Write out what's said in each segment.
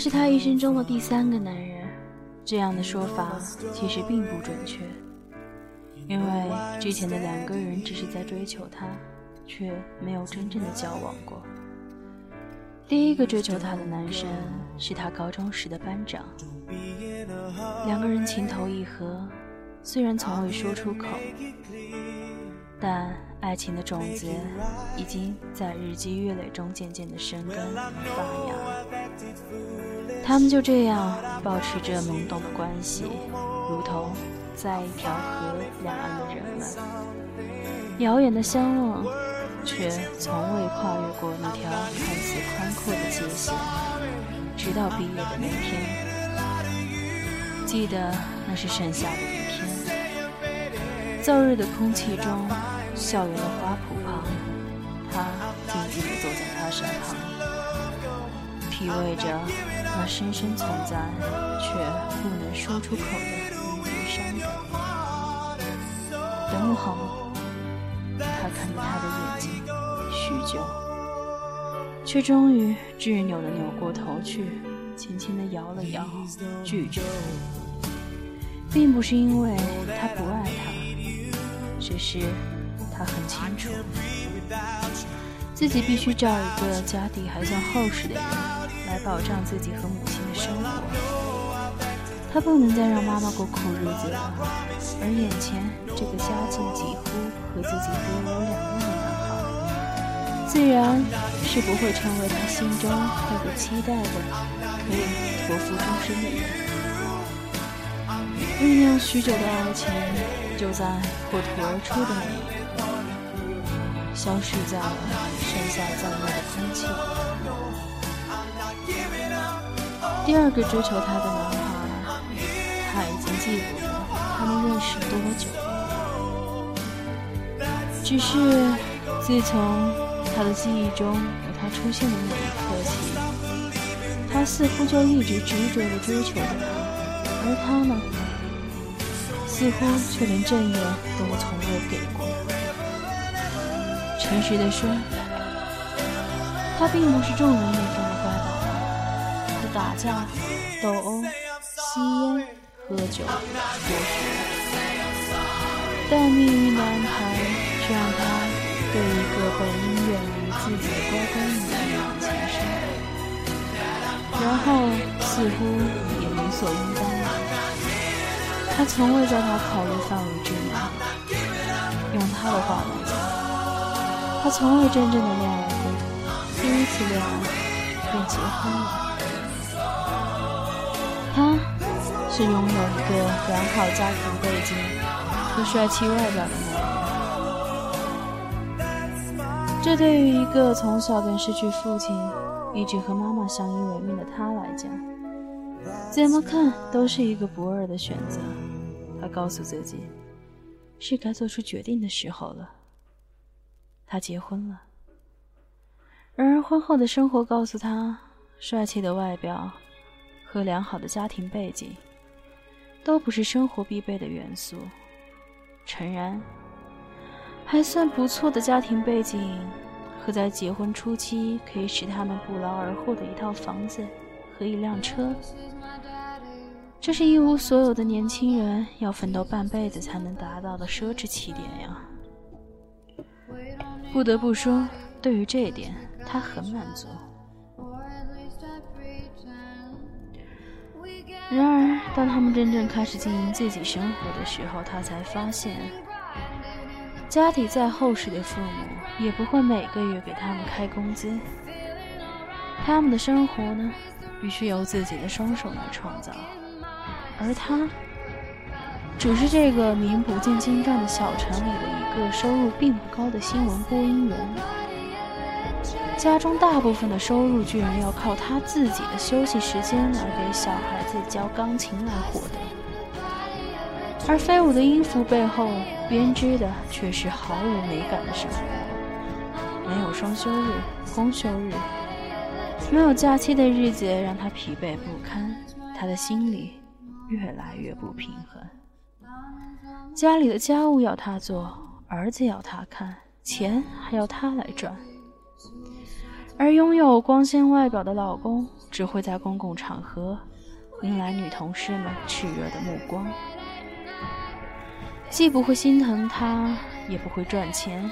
是他一生中的第三个男人。这样的说法其实并不准确，因为之前的两个人只是在追求他，却没有真正的交往过。第一个追求他的男生是他高中时的班长，两个人情投意合，虽然从未说出口，但爱情的种子已经在日积月累中渐渐的生根发芽。他们就这样保持着懵懂的关系，如同在一条河两岸的人们，遥远的相望。却从未跨越过那条看似宽阔的界限，直到毕业的那天。记得那是盛夏的一天，燥热的空气中，校园的花圃旁，他静静地坐在他身旁，体味着那深深存在却不能说出口的忧伤感。等我好吗？他看着他的眼睛，许久，却终于执拗地扭过头去，轻轻地摇了摇，拒绝。并不是因为他不爱他，只是他很清楚，自己必须找一个家底还算厚实的人来保障自己和母亲的生活。他不能再让妈妈过苦日子了，而眼前这个家境几乎……和自己别无两样的男孩，自然是不会成为他心中那个期待的、可以托付终身的人。酝酿许久的爱情，就在破土而出的那一刻，消失在了盛夏燥热的空气。第二个追求他的男孩，他已经记不得他们认识多久。只是，自从他的记忆中有他出现的那一刻起，他似乎就一直执着地追求着他，而他呢，似乎却连正眼都从未给过。诚实地说，他并不是众人眼中，打架、斗殴、吸烟、喝酒、剥削，但命运的安排。让他对一个本应远离自己的乖乖女一往情深，然后似乎也理所应当了。他从未在他考虑范围之内。用他的话来讲，他从未真正的恋爱过，第一次恋爱便结婚了。是拥有一个良好家庭背景和帅气外表的男人。这对于一个从小便失去父亲，一直和妈妈相依为命的他来讲，怎么看都是一个不二的选择。他告诉自己，是该做出决定的时候了。他结婚了，然而婚后的生活告诉他，帅气的外表和良好的家庭背景，都不是生活必备的元素。诚然。还算不错的家庭背景，和在结婚初期可以使他们不劳而获的一套房子和一辆车，这是一无所有的年轻人要奋斗半辈子才能达到的奢侈起点呀！不得不说，对于这一点，他很满足。然而，当他们真正开始经营自己生活的时候，他才发现。家底再厚实的父母，也不会每个月给他们开工资。他们的生活呢，必须由自己的双手来创造。而他，只是这个名不见经传的小城里的一个收入并不高的新闻播音员。家中大部分的收入，居然要靠他自己的休息时间来给小孩子教钢琴来获得。而飞舞的音符背后编织的却是毫无美感的生活，没有双休日、公休日，没有假期的日子让他疲惫不堪，他的心里越来越不平衡。家里的家务要他做，儿子要他看，钱还要他来赚，而拥有光鲜外表的老公只会在公共场合引来女同事们炽热的目光。既不会心疼他，也不会赚钱。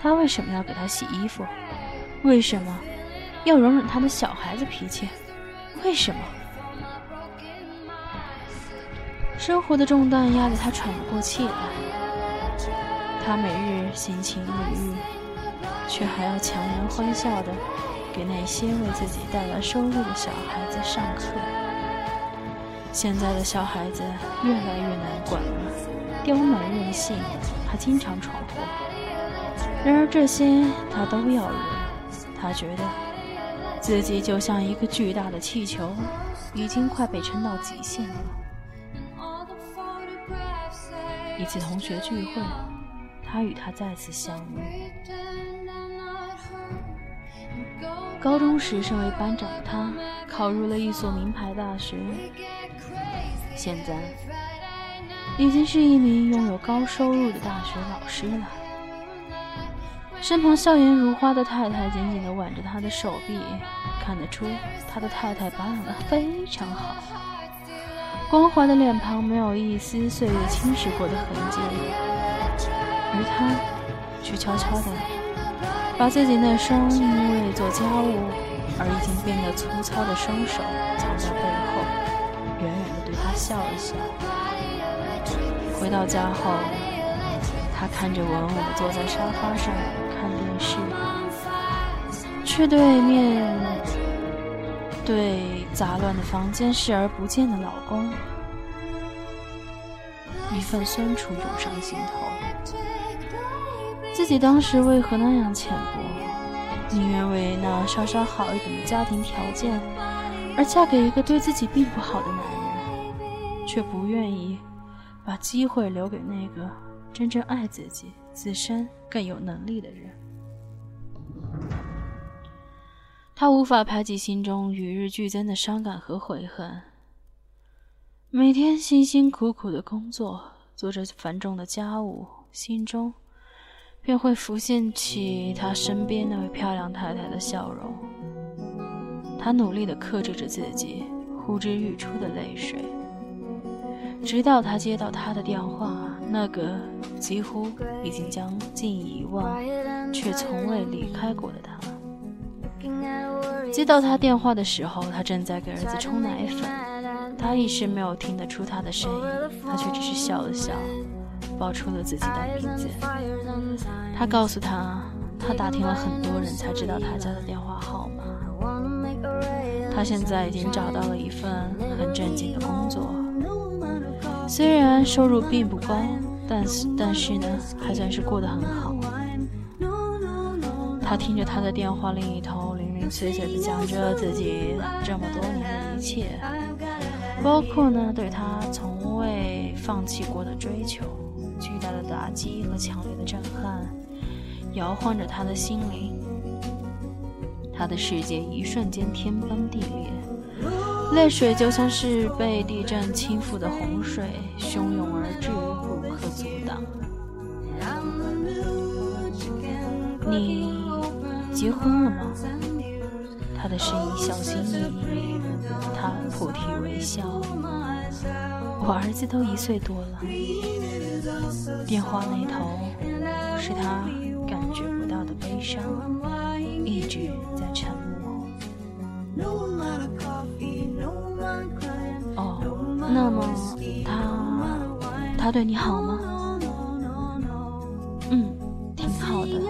他为什么要给他洗衣服？为什么要容忍他的小孩子脾气？为什么？生活的重担压得他喘不过气来。他每日心情抑郁，却还要强颜欢笑的给那些为自己带来收入的小孩子上课。现在的小孩子越来越难管了，刁蛮任性，还经常闯祸。然而这些他都要忍。他觉得自己就像一个巨大的气球，已经快被撑到极限了。一次同学聚会，他与他再次相遇。高中时身为班长的他，考入了一所名牌大学，现在已经是一名拥有高收入的大学老师了。身旁笑颜如花的太太紧紧地挽着他的手臂，看得出他的太太保养得非常好。光滑的脸庞没有一丝岁月侵蚀过的痕迹，而他却悄悄地把自己那双因为做家务而已经变得粗糙的双手藏在背后，远远地对他笑了笑。回到家后，他看着稳稳地坐在沙发上看电视，却对面。对杂乱的房间视而不见的老公，一份酸楚涌上心头。自己当时为何那样浅薄，宁愿为那稍稍好一点的家庭条件而嫁给一个对自己并不好的男人，却不愿意把机会留给那个真正爱自己、自身更有能力的人。他无法排挤心中与日俱增的伤感和悔恨。每天辛辛苦苦的工作，做着繁重的家务，心中便会浮现起他身边那位漂亮太太的笑容。他努力地克制着自己呼之欲出的泪水，直到他接到他的电话，那个几乎已经将近遗忘，却从未离开过的他。接到他电话的时候，他正在给儿子冲奶粉。他一时没有听得出他的声音，他却只是笑了笑，报出了自己的名字。他告诉他，他打听了很多人才知道他家的电话号码。他现在已经找到了一份很正经的工作，虽然收入并不高，但是但是呢，还算是过得很好。他听着他的电话另一头零零碎碎的讲着自己这么多年的一切，包括呢对他从未放弃过的追求。巨大的打击和强烈的震撼摇晃着他的心灵，他的世界一瞬间天崩地裂，泪水就像是被地震倾覆的洪水汹涌而至，不可阻挡。你。结婚了吗？他的声音小心翼翼，他菩提微笑。我儿子都一岁多了。电话那头是他感觉不到的悲伤，一直在沉默。哦，那么他他对你好吗？嗯，挺好的。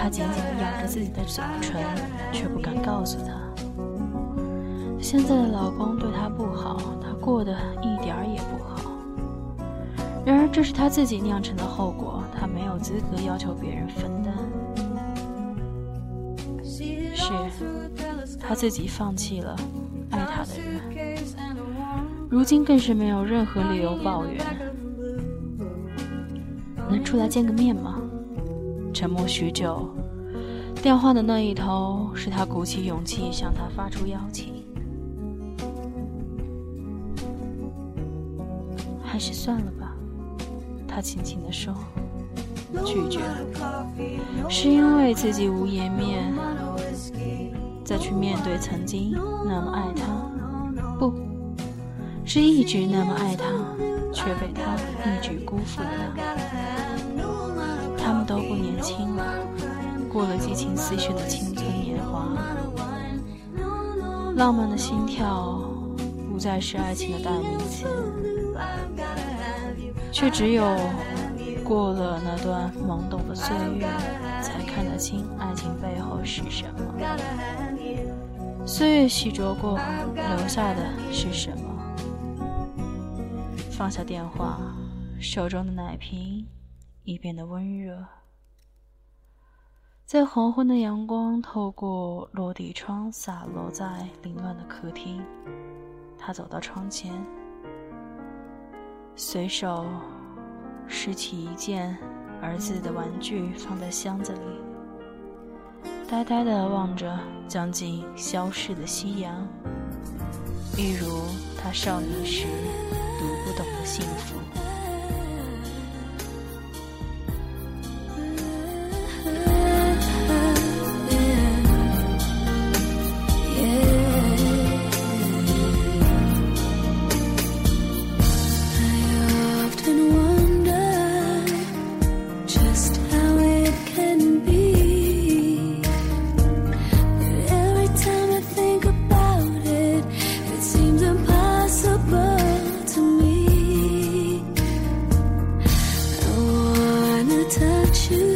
他紧紧咬着自己的嘴唇，却不敢告诉他，现在的老公对她不好，她过得一点儿也不好。然而，这是她自己酿成的后果，她没有资格要求别人分担。是，她自己放弃了爱她的人，如今更是没有任何理由抱怨。能出来见个面吗？沉默许久，电话的那一头是他鼓起勇气向他发出邀请。是算了吧，他轻轻地说，拒绝了，是因为自己无颜面再去面对曾经那么爱他，不是一直那么爱他，却被他一举辜负的他。他们都不年轻了，过了激情四射的青春年华，浪漫的心跳不再是爱情的代名词，却只有过了那段懵懂的岁月，才看得清爱情背后是什么。岁月洗濯过，留下的是什么？放下电话，手中的奶瓶已变得温热。在黄昏的阳光透过落地窗洒落在凌乱的客厅，他走到窗前，随手拾起一件儿子的玩具放在箱子里，呆呆地望着将近消逝的夕阳，一如他少年时读不懂的幸福。about you.